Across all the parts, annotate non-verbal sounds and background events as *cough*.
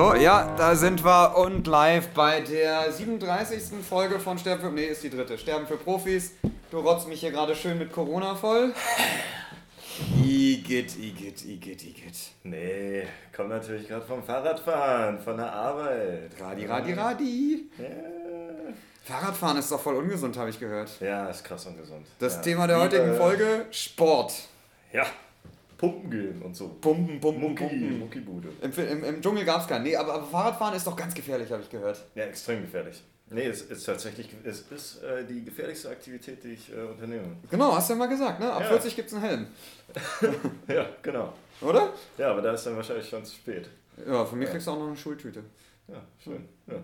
Hallo, ja, da sind wir und live bei der 37. Folge von Sterben für... Nee, ist die dritte. Sterben für Profis. Du rotzt mich hier gerade schön mit Corona voll. *sighs* Igitt, Igitt, Igitt, Igitt. Nee, komm natürlich gerade vom Fahrradfahren, von der Arbeit. Radi, Radi, Radi. Ja, Fahrradfahren ist doch voll ungesund, habe ich gehört. ja ist krass ungesund. Das ja. Thema der heutigen Folge, Sport. Ja, pumpen gehen und so. Pumpen, pumpen, Mucki, pumpen. Muckibude. Im, im, Im Dschungel gab es keinen. Nee, aber, aber Fahrradfahren ist doch ganz gefährlich, habe ich gehört. Ja, extrem gefährlich. Nee, es ist tatsächlich es ist, äh, die gefährlichste Aktivität, die ich äh, unternehme. Genau, hast du ja mal gesagt, ne? Ab Ja. 40 gibt es einen Helm. *laughs* Ja, genau. Oder? Ja, aber da ist dann wahrscheinlich schon zu spät. Ja, von mir kriegst du auch noch eine Schultüte. Ja, schön. Ja.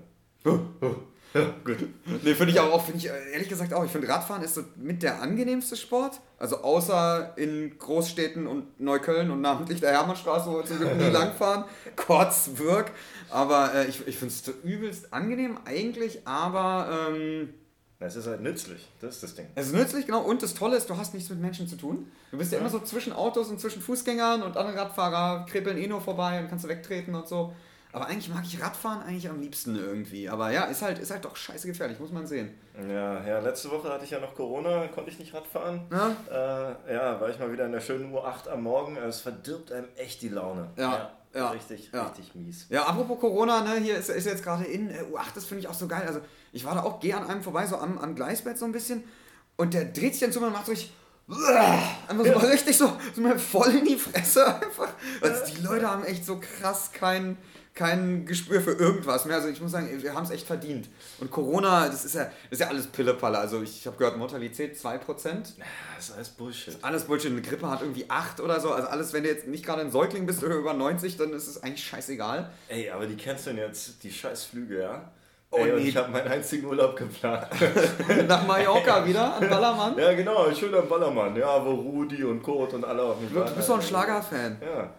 Ja, gut. Nee, finde ich auch, auch finde ich äh, ehrlich gesagt auch. Ich finde Radfahren ist so mit der angenehmste Sport. Also außer in Großstädten und Neukölln und namentlich der Hermannstraße, wo wir zum Glück nie *laughs* langfahren. Kotzwirk. Aber äh, ich, ich finde es übelst angenehm eigentlich, aber ähm, Es ist halt nützlich, das ist das Ding. es ist nützlich, genau. Und das Tolle ist, du hast nichts mit Menschen zu tun. Du bist ja, Ja. immer so zwischen Autos und zwischen Fußgängern und andere Radfahrer kribbeln eh nur vorbei und kannst du wegtreten und so. Aber eigentlich mag ich Radfahren eigentlich am liebsten irgendwie. Aber ja, ist halt, ist halt doch scheiße gefährlich, muss man sehen. Ja, ja, letzte Woche hatte ich ja noch Corona, konnte ich nicht Radfahren. Ja? Äh, ja, war ich mal wieder in der schönen Uhr 8 am Morgen. Es verdirbt einem echt die Laune. Ja, ja, Richtig, ja. richtig mies. Ja, apropos Corona, ne, hier ist, ist jetzt gerade in äh, U8, das finde ich auch so geil. Also, ich war da auch, gehe an einem vorbei, so am, am Gleisbett so ein bisschen und der dreht sich dann zu mir und macht so richtig. *laughs* Einfach so mal richtig so, so mal voll in die Fresse einfach. Also die Leute haben echt so krass kein, kein Gespür für irgendwas mehr. Also ich muss sagen, wir haben es echt verdient. Und Corona, das ist ja, das ist ja alles Pillepalle. Also ich habe gehört, Mortalität 2%. Ja, das ist alles Bullshit. Alles Bullshit. Eine Grippe hat irgendwie 8 oder so. Also alles, wenn du jetzt nicht gerade ein Säugling bist oder über 90, dann ist es eigentlich scheißegal. Ey, aber die canceln jetzt die scheiß Flüge, ja? Oh, Ey, und nee. ich habe meinen einzigen Urlaub geplant. *laughs* Nach Mallorca wieder, an Ballermann. ja, genau, schön am Ballermann. Ja, wo Rudi und Kurt und alle auf mich Du bist doch ein Schlagerfan. Ja.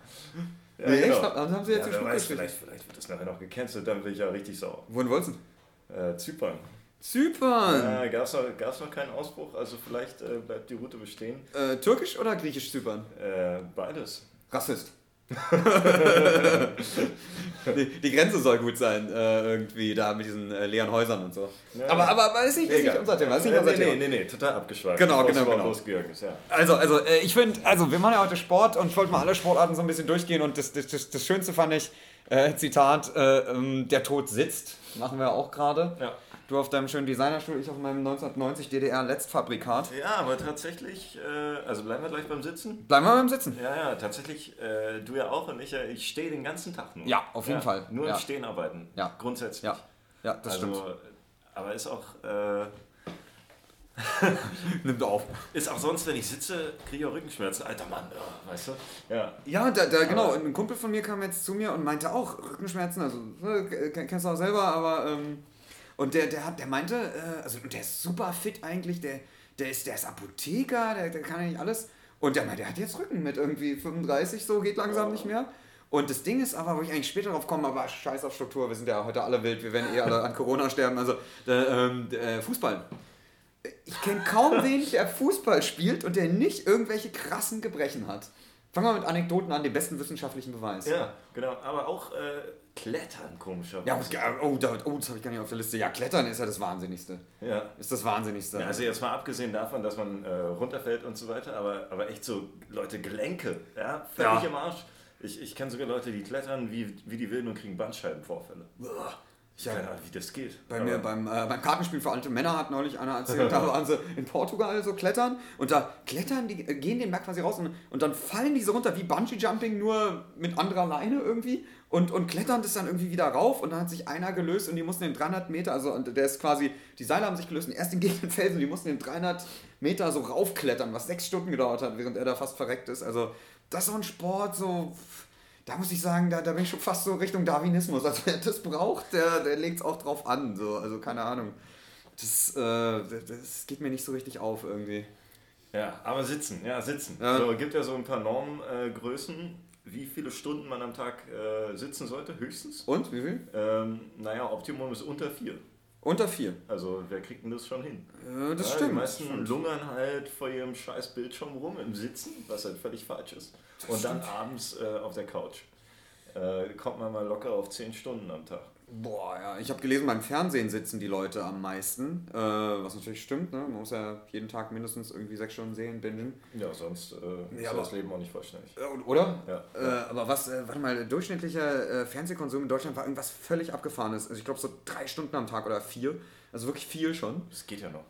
Ja Nee, genau. echt? Dann haben sie jetzt ja, wer weiß, vielleicht, vielleicht wird das nachher noch gecancelt, dann bin ich ja richtig sauer. Wohin wolltest du? Äh, Zypern. Zypern. Äh, Gab es noch, gab's noch keinen Ausbruch, also vielleicht äh, bleibt die Route bestehen. Äh, Türkisch oder Griechisch Zypern? Äh, beides. Rassist. Die, die Grenze soll gut sein, äh, irgendwie, da mit diesen äh, leeren Häusern und so. Ja. Aber, aber, aber ist nicht, ist nicht Egal. unser Thema. Ist nicht Äh, unser nee, Thema. nee, nee, nee, total abgeschweift. Genau, genau, genau. ist, ja. Also, also äh, ich finde, also wir machen ja heute Sport und ich wollte mal alle Sportarten so ein bisschen durchgehen und das, das, das, das Schönste fand ich, äh, Zitat, äh, ähm, der Tod sitzt, machen wir auch gerade. Ja. Du auf deinem schönen Designerstuhl, ich auf meinem 1990 DDR Letztfabrikat. Ja, aber tatsächlich, äh, also bleiben wir gleich beim Sitzen. Bleiben wir beim Sitzen. Ja, ja, tatsächlich, äh, du ja auch und ich, ja, ich stehe den ganzen Tag nur. Ja, auf jeden Fall. Nur Ja. im Stehen arbeiten. Ja. Grundsätzlich. Ja, ja das also, stimmt. Aber ist auch, äh, *laughs* Nimmt auf. ist auch sonst, wenn ich sitze, kriege ich auch Rückenschmerzen. Alter Mann, ja, weißt du? Ja. Ja, da, da genau. Ein Kumpel von mir kam jetzt zu mir und meinte auch Rückenschmerzen. Also äh, kennst du auch selber, aber ähm, und der, der hat, der meinte, äh, also und der ist super fit eigentlich. Der, der ist, der ist Apotheker, der, der kann eigentlich alles. Und der meinte, der hat jetzt Rücken mit irgendwie 35, so geht langsam nicht mehr. Und das Ding ist aber, wo ich eigentlich später drauf komme, aber scheiß auf Struktur, wir sind ja heute alle wild, wir werden eh alle an Corona sterben. Also der, äh, Fußball. Ich kenne kaum *laughs* wen, der Fußball spielt und der nicht irgendwelche krassen Gebrechen hat. Fangen wir mit Anekdoten an, den besten wissenschaftlichen Beweis. Ja, genau. Aber auch äh, Klettern, komischerweise. Ja, oh, da, oh, das habe ich gar nicht auf der Liste. Ja, Klettern ist ja das Wahnsinnigste. ja. Ist das Wahnsinnigste. Ja, also jetzt mal abgesehen davon, dass man äh, runterfällt und so weiter, aber, aber echt so Leute Gelenke, ja, völlig Ja. im Arsch. Ich, ich kenne sogar Leute, die klettern wie, wie die Wilden und kriegen Bandscheibenvorfälle. Ich Ja. keine Ahnung, wie das geht. Bei Aber- mir beim, äh, beim Kartenspiel für alte Männer hat neulich einer erzählt, da waren sie in Portugal so klettern und da klettern die, äh, gehen den Berg quasi raus und, und dann fallen diese runter wie Bungee-Jumping, nur mit anderer Leine irgendwie und, und klettern das dann irgendwie wieder rauf und dann hat sich einer gelöst und die mussten den 300 Meter, also und der ist quasi, die Seile haben sich gelöst und erst den gegen den Felsen, die mussten den 300 Meter so raufklettern, was sechs Stunden gedauert hat, während er da fast verreckt ist. Also das ist so ein Sport, so da muss ich sagen, da, da bin ich schon fast so Richtung Darwinismus. Also wer das braucht, der, der legt es auch drauf an. So. Also keine Ahnung. Das, äh, das geht mir nicht so richtig auf irgendwie. Ja, aber sitzen, ja, sitzen. Ja. So, gibt ja so ein paar Normgrößen, äh, wie viele Stunden man am Tag äh, sitzen sollte, höchstens. Und? Wie viel? Ähm, naja, Optimum ist unter vier. Unter vier. Also wer kriegt denn das schon hin? Äh, das ja, stimmt. Die meisten stimmt. lungern halt vor ihrem scheiß Bildschirm rum im Sitzen, was halt völlig falsch ist. und dann abends äh, auf der Couch. äh, kommt man mal locker auf 10 Stunden am Tag. Boah, ja, ich habe gelesen, beim Fernsehen sitzen die Leute am meisten, äh, was natürlich stimmt, ne? Man muss ja jeden Tag mindestens irgendwie sechs Stunden sehen, bingen. Ja, sonst äh, Ja, ist das Leben auch nicht vollständig. Oder? Ja. Äh, aber was, äh, warte mal, durchschnittlicher äh, Fernsehkonsum in Deutschland war irgendwas völlig abgefahrenes. Also ich glaube so drei Stunden am Tag oder vier. Also wirklich viel schon. Das geht ja noch.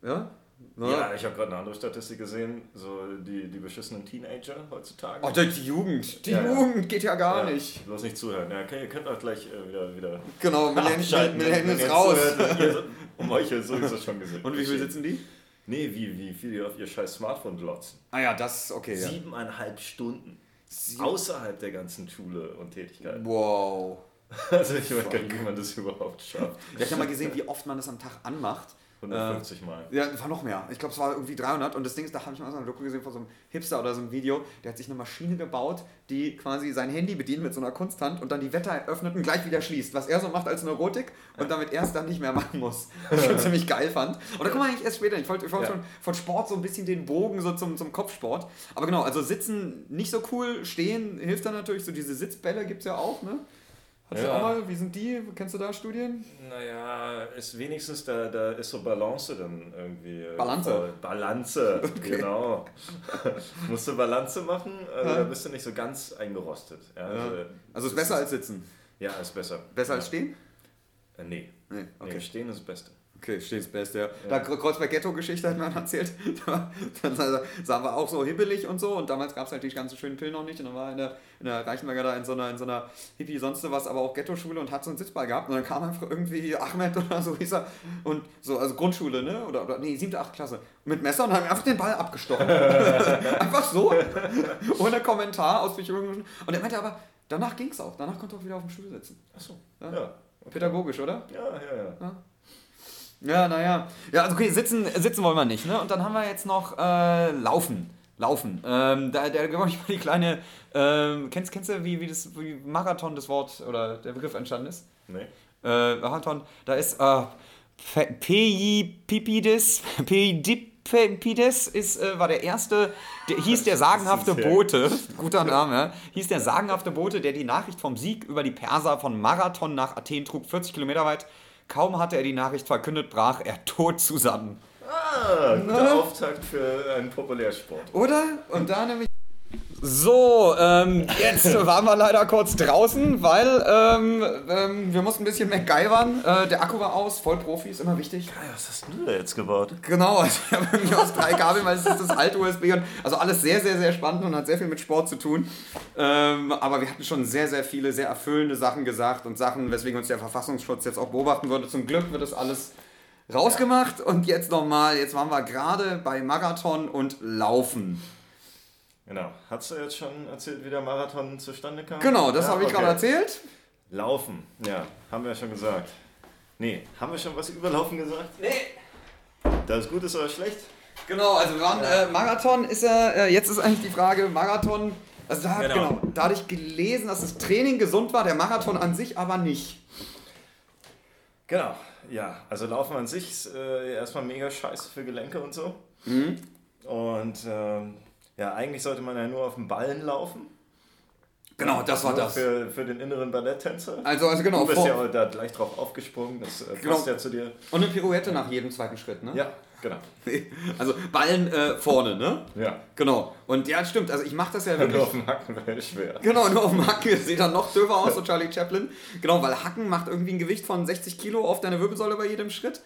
Ja? Ja, ich habe gerade eine andere Statistik gesehen, so die, die beschissenen Teenager heutzutage. Oh, die Jugend. Die Ja, ja. Jugend geht ja gar Ja, nicht. Bloß nicht zuhören. Ja, okay, ihr könnt auch gleich äh, wieder, wieder Genau, Millennials ihr raus. zuhört. *laughs* Um euch ist sowieso schon gesehen. Und wie viel sitzen die? Nee, wie, wie viel die auf ihr scheiß Smartphone glotzen. Ah ja, das, okay. Ja. Siebeneinhalb Stunden. Sieben- Außerhalb der ganzen Schule und Tätigkeit. Wow. *laughs* Also ich weiß gar nicht, wie man das überhaupt schafft. Ja, ich habe mal gesehen, wie oft man das am Tag anmacht. 150 Mal. Ja, war noch mehr. Ich glaube, es war irgendwie 300. Und das Ding ist, da habe ich mal so eine Doku gesehen von so einem Hipster oder so einem Video. Der hat sich eine Maschine gebaut, die quasi sein Handy bedient mit so einer Kunsthand und dann die Wetter öffnet und gleich wieder schließt. Was er so macht als Neurotik und damit er es dann nicht mehr machen muss. *laughs* Was ich schon ziemlich geil fand. Und da kommen wir eigentlich erst später. Ich wollte, ich wollte Ja. schon von Sport so ein bisschen den Bogen so zum, zum Kopfsport. Aber genau, also sitzen nicht so cool, stehen hilft dann natürlich. So diese Sitzbälle gibt es ja auch, ne? Hast du Ja. auch mal? Wie sind die? Kennst du da Studien? Naja, ist wenigstens, da, da ist so Balance dann irgendwie. äh, Balance. voll. Balance, *laughs* genau. *laughs* Musst du Balance machen, also Ja. da bist du nicht so ganz eingerostet. Ja, Ja. Also ist besser als sitzen. Ja, ist besser. Besser ja. als stehen? Äh, nee. Nee, okay. Nee, stehen ist das Beste. Okay, steht das Beste, ja. Da Kreuzberg Ghetto-Geschichte hat man erzählt. *laughs* Da, dann sahen wir auch so hibbelig und so. Und damals gab es halt die ganzen schönen Pillen noch nicht. Und dann war in der, in der Reichenberger da in so einer, in so einer Hippie sonst was, aber auch Ghetto-Schule und hat so einen Sitzball gehabt. Und dann kam einfach irgendwie Ahmed *laughs* oder so hieß er. Und so, also Grundschule, ne? Oder, oder nee, siebte, achte Klasse. Mit Messer und haben einfach den Ball abgestochen. *laughs* einfach so. Ohne Kommentar aus Und er meinte aber, danach ging es auch. Danach konnte er auch wieder auf dem Stuhl sitzen. Achso. Ja. Ja. Pädagogisch, oder? Ja, ja, ja. Ja, naja. Ja, also okay, sitzen, sitzen wollen wir nicht. Ne? Und dann haben wir jetzt noch äh, Laufen. Laufen. Ähm, da da glaube ich mal die kleine. Ähm, kennst, kennst du, wie, wie das wie Marathon das Wort oder der Begriff entstanden ist? Nee. Äh, Marathon, da ist äh, Peipidis, Peidippides ist, äh, war der erste, der, hieß der sagenhafte Bote, *laughs* guter Name, ja, hieß der sagenhafte Bote, der die Nachricht vom Sieg über die Perser von Marathon nach Athen trug, 40 Kilometer weit. Kaum hatte er die Nachricht verkündet, brach er *laughs* tot zusammen. Ah, guter Auftakt für einen Populärsport. Oder? Und da nämlich. So, ähm, jetzt *laughs* waren wir leider kurz draußen, weil ähm, ähm, wir mussten ein bisschen MacGyvern. Äh, der Akku war aus, Vollprofi ist immer wichtig. Ja, was hast du da jetzt gebaut? Genau, *laughs* also ich habe irgendwie aus drei Kabeln, weil es ist das alte USB und also alles sehr, sehr, sehr spannend und hat sehr viel mit Sport zu tun. Ähm, aber wir hatten schon sehr, sehr viele, sehr erfüllende Sachen gesagt und Sachen, weswegen uns der Verfassungsschutz jetzt auch beobachten würde. Zum Glück wird das alles rausgemacht und jetzt nochmal, jetzt waren wir gerade bei Marathon und Laufen. Genau. Hast du jetzt schon erzählt, wie der Marathon zustande kam? Genau, das Ja, habe ich okay. gerade erzählt. Laufen, ja, haben wir ja schon gesagt. Nee, haben wir schon was über Laufen gesagt? Nee. Das ist gut ist oder schlecht? Genau, also wir waren, äh, Marathon ist ja, äh, jetzt ist eigentlich die Frage, Marathon, also da, Genau. genau. da hatte ich gelesen, dass das Training gesund war, der Marathon an sich aber nicht. Genau, ja. Also Laufen an sich ist äh, erstmal mega scheiße für Gelenke und so. Mhm. Und ähm, ja, eigentlich sollte man ja nur auf dem Ballen laufen. Genau, das war Nur das. Für, für den inneren Balletttänzer. Also, also genau, du bist vor, ja da gleich drauf aufgesprungen, das äh, Genau. passt ja zu dir. und eine Pirouette nach jedem zweiten Schritt, ne? Ja, genau. Also Ballen äh, vorne, ne? Ja. Genau. Und ja, stimmt, also ich mache das ja Nur wirklich... auf dem Hacken wäre schwer. Genau, nur auf dem Hacken sieht dann noch döver aus, so Charlie Chaplin. Genau, weil Hacken macht irgendwie ein Gewicht von 60 Kilo auf deine Wirbelsäule bei jedem Schritt.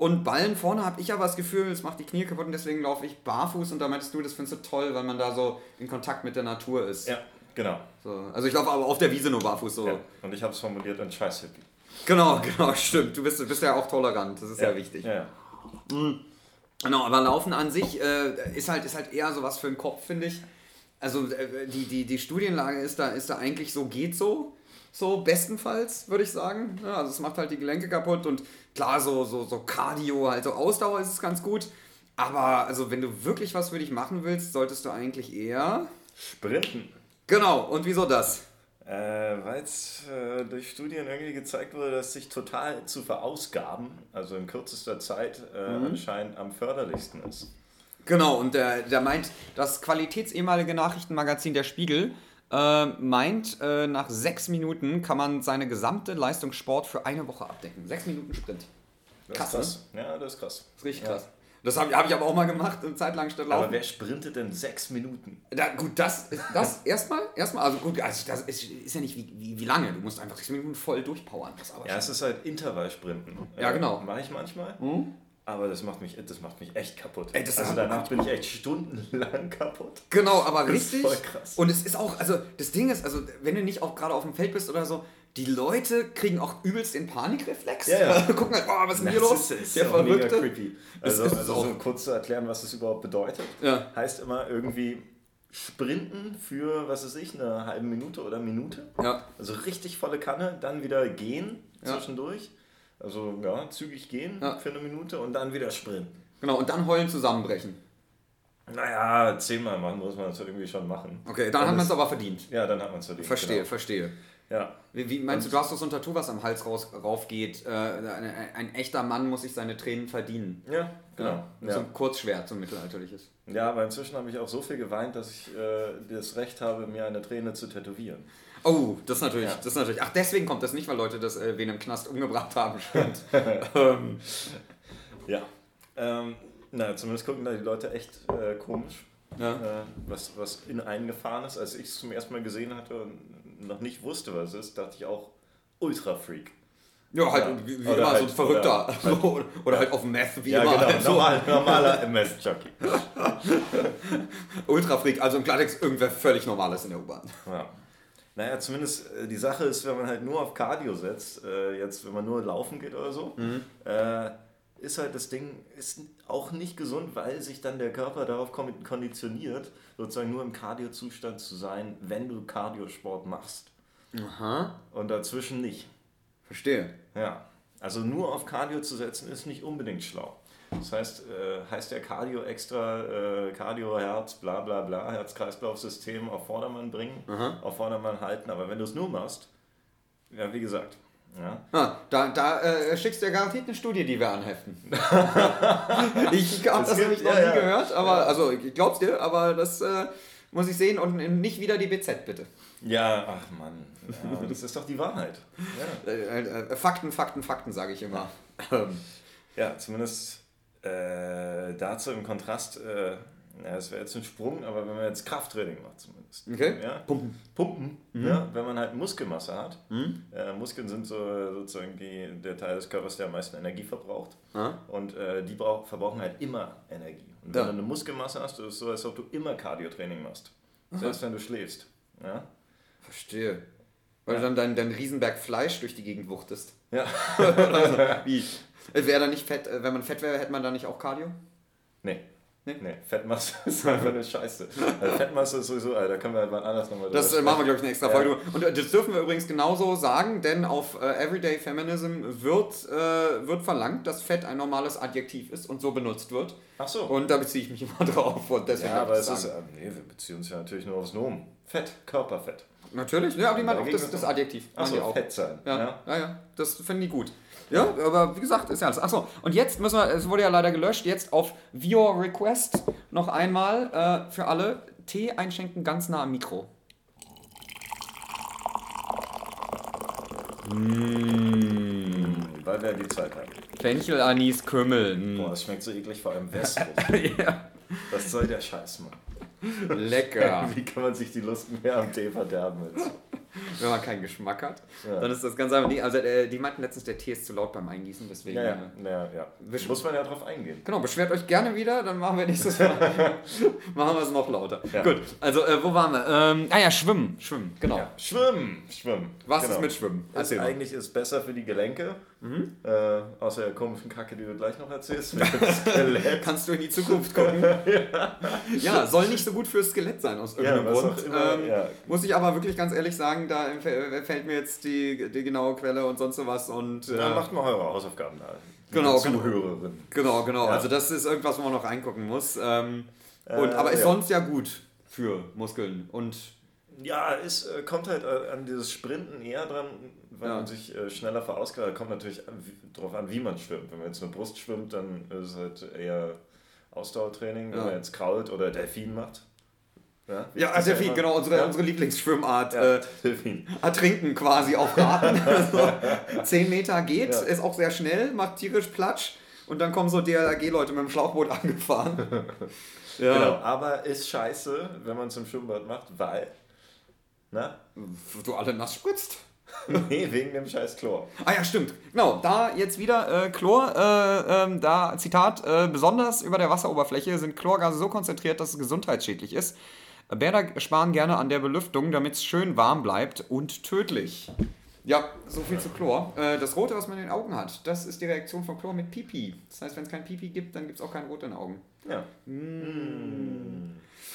Und Ballen vorne habe ich aber das Gefühl, es macht die Knie kaputt und deswegen laufe ich barfuß und da meintest du, das findest du toll, weil man da so in Kontakt mit der Natur ist. Ja, genau. So. Also ich laufe aber auf der Wiese nur barfuß so. Ja. Und ich habe es formuliert in Scheiß-Hippie. Genau, *laughs* genau, stimmt. Du bist, bist ja auch tolerant, das ist ja, wichtig. Ja, ja. Genau, aber Laufen an sich äh, ist, halt, ist halt eher sowas für den Kopf, finde ich. Also äh, die, die, die Studienlage ist da, ist da eigentlich so, geht so. So bestenfalls, würde ich sagen. Ja, also es macht halt die Gelenke kaputt und klar, so, so, so Cardio, also Ausdauer ist es ganz gut. Aber also wenn du wirklich was für dich machen willst, solltest du eigentlich eher. Sprinten. Genau, und wieso das? Äh, Weil es äh, durch Studien irgendwie gezeigt wurde, dass sich total zu verausgaben, also in kürzester Zeit, äh, Mhm. anscheinend am förderlichsten ist. Genau, und der, der meint, das Qualitäts-ehemalige Nachrichtenmagazin Der Spiegel äh, meint, äh, nach sechs Minuten kann man seine gesamte Leistungssport für eine Woche abdecken. Sechs Minuten Sprint. Das Krass, ist krass. Ja, das ist krass. Das ist richtig Ja. krass. Das habe hab ich aber auch mal gemacht, eine Zeit lang statt Aber Laufen. wer sprintet denn sechs Minuten? Da, gut, das, das *laughs* erstmal, erstmal, also gut, also das ist, ist ja nicht wie, wie, wie lange. Du musst einfach sechs Minuten voll durchpowern. Das aber Ja, es ist halt Intervallsprinten. Ja, genau. Mache ich manchmal. Hm? Aber das macht mich, das macht mich echt kaputt. Ey, das also danach bin ich echt stundenlang kaputt. Genau, aber Das ist richtig. voll krass. Und es ist auch, also das Ding ist, also wenn du nicht auch gerade auf dem Feld bist oder so, die Leute kriegen auch übelst den Panikreflex. Ja, ja. *laughs* Gucken halt, oh, was ist denn hier los? ist, ist Der mega Verrückte. creepy. Also, ist also auch- so kurz zu erklären, was das überhaupt bedeutet. Ja. Heißt immer irgendwie sprinten für, was weiß ich, eine halbe Minute oder Minute. Ja. Also richtig volle Kanne, dann wieder gehen zwischendurch. Also ja, zügig gehen Ja. für eine Minute und dann wieder sprinten. Genau, und dann heulen zusammenbrechen. Naja, zehnmal machen muss man das irgendwie schon machen. Okay, dann hat man es aber verdient. Ja, dann hat man es verdient. Verstehe, Genau. verstehe. Ja. Wie, wie meinst du, du hast doch so ein Tattoo, was am Hals raus, rauf geht. Äh, ein, ein echter Mann muss sich seine Tränen verdienen. Ja, genau. Ja. Ja, So ein Kurzschwert, so ein mittelalterliches. ja aber inzwischen habe ich auch so viel geweint, dass ich äh, das Recht habe, mir eine Träne zu tätowieren. Oh, das ist natürlich, Ja. das ist natürlich. Ach, deswegen kommt das nicht, weil Leute das äh, wen im Knast umgebracht haben. *laughs* Stimmt. ähm, Ja. Ähm, na, zumindest gucken da die Leute echt äh, komisch, ja. äh, was, was in einen gefahren ist. Als ich es zum ersten Mal gesehen hatte und noch nicht wusste, was es ist, dachte ich auch Ultra Freak. ja, halt Ja. wie, wie immer so halt- ein Verrückter. oder- *laughs* Oder, oder halt auf Meth, wie ja, immer. genau. halt so. Normal, normaler MS-Jockey. *laughs* Ultrafreak, also im Klartext irgendwer völlig Normales in der U-Bahn. Ja. Naja, zumindest äh, die Sache ist, wenn man halt nur auf Cardio setzt, äh, jetzt wenn man nur laufen geht oder so, äh, ist halt das Ding ist auch nicht gesund, weil sich dann der Körper darauf kon- konditioniert, sozusagen nur im Cardio-Zustand zu sein, wenn du Cardiosport machst. Aha. Und dazwischen nicht. Verstehe. Ja. Also nur auf Cardio zu setzen, ist nicht unbedingt schlau. Das heißt, äh, heißt der Cardio extra, äh, Cardio, Herz, bla bla bla, Herz-Kreislauf-System auf Vordermann bringen, Aha. auf Vordermann halten. Aber wenn du es nur machst, ja, wie gesagt, ja, Ah, da da äh, schickst du ja garantiert eine Studie, die wir anheften. *laughs* ich habe Das das nämlich noch ja, nie ja. gehört, aber Ja. also ich glaub's dir, aber das äh, muss ich sehen und nicht wieder die BZ bitte. Ja, ach Mann, das ist doch die Wahrheit. Ja, Äh, äh, Fakten, Fakten, Fakten, sage ich immer. Ja zumindest äh, dazu im Kontrast, äh, ja, das wäre jetzt ein Sprung, aber wenn man jetzt Krafttraining macht zumindest. Okay. Ja, Pumpen. Pumpen, ja, wenn man halt Muskelmasse hat. Äh, Muskeln sind so, sozusagen die, der Teil des Körpers, der am meisten Energie verbraucht. Ah. Und äh, die brauch, verbrauchen halt immer Energie. Und wenn Ja. du eine Muskelmasse hast, ist es so, als ob du immer Cardio-Training machst. Selbst wenn du schläfst. Ja? Verstehe. Weil du dann dein, dein Riesenberg Fleisch durch die Gegend wuchtest. Ja. *laughs* Wie? Wäre da nicht fett, äh, wenn man fett wäre, hätte man da nicht auch Cardio? Nee. Nee? Nee, Fettmasse *laughs* ist einfach eine Scheiße. Also Fettmasse ist sowieso, da können wir halt mal anders nochmal Das äh, machen wir, glaube ich, eine extra Ja. Folge. Und äh, das dürfen wir übrigens genauso sagen, denn auf äh, Everyday Feminism wird, äh, wird verlangt, dass Fett ein normales Adjektiv ist und so benutzt wird. Ach so. Und da beziehe ich mich immer *laughs* drauf. Und deswegen ja, aber es ist, sagen. äh, nee, wir beziehen uns ja natürlich nur aufs Nomen. Fett, Körperfett. Natürlich, ja, aber die meinen auch das, das Adjektiv. Die Achso, auch. Fett sein. Ja, Ja. ja, ja, das finden die gut. Ja, aber wie gesagt, ist ja alles. Achso, und jetzt müssen wir, es wurde ja leider gelöscht, jetzt auf Viewer Request noch einmal äh, für alle Tee einschenken ganz nah am Mikro. Weil wir die Zeit haben. Fenchel, Anis, Kümmel. mm. Boah, das schmeckt so eklig, vor allem *laughs* wässrig. ja, Was soll der Scheiß, Mann? Lecker. *laughs* Wie kann man sich die Lust mehr am Tee verderben jetzt? Wenn man keinen Geschmack hat, Ja. dann ist das ganz einfach. Also äh, die meinten letztens, der Tee ist zu laut beim Eingießen, deswegen. Ja, ja, äh, ja, ja. Muss man ja drauf eingehen. Genau, beschwert euch gerne wieder, dann machen wir nächstes Mal. *laughs* machen wir es noch lauter. Ja. Gut, also äh, wo waren wir? Ähm, ah ja, Schwimmen. Schwimmen, genau. Schwimmen, schwimmen. Was genau. ist mit Schwimmen? Mhm. eigentlich ist besser für die Gelenke, äh, außer der komischen Kacke, die du gleich noch erzählst. *laughs* Kannst du in die Zukunft gucken? ja. soll nicht so gut fürs Skelett sein aus irgendeinem Ja, Grund. immer, ähm, ja. Muss ich aber wirklich ganz ehrlich sagen, da fä- fällt mir jetzt die, die genaue Quelle und sonst sowas und äh, Dann macht mal eure Hausaufgaben da. Genau, genau. Zuhörerin. genau, genau. Ja. Also das ist irgendwas, wo man noch reingucken muss. Ähm, und, Äh, aber ist ja. sonst ja gut für Muskeln und Ja, es äh, kommt halt äh, an dieses Sprinten eher dran, weil Ja. man sich äh, schneller verausgabt. Kommt natürlich an, wie, drauf an, wie man schwimmt. Wenn man jetzt eine Brust schwimmt, dann ist es halt eher Ausdauertraining. Wenn man jetzt Kraut oder Delfin macht, Ja, Ja, ist Delfin, genau, unsere, Ja. unsere Lieblingsschwimmart. Ja, Äh, Delfin. ertrinken quasi auf Raten. *laughs* also, 10 Meter geht, Ja. ist auch sehr schnell, macht tierisch Platsch und dann kommen so DLRG-Leute mit dem Schlauchboot *laughs* angefahren. *laughs* ja. Genau, aber ist scheiße, wenn man es im Schwimmbad macht, weil. Na? Du alle nass spritzt. *laughs* Nee, wegen dem scheiß Chlor. Ah ja, stimmt. Genau, da jetzt wieder äh, Chlor, äh, ähm, da Zitat, äh, besonders über der Wasseroberfläche sind Chlorgase so konzentriert, dass es gesundheitsschädlich ist. Bäder sparen gerne an der Belüftung, damit es schön warm bleibt und tödlich. Ja, so viel zu Chlor. Äh, das Rote, was man in den Augen hat, das ist die Reaktion von Chlor mit Pipi. Das heißt, wenn es kein Pipi gibt, dann gibt es auch kein Rot in den Augen. Ja.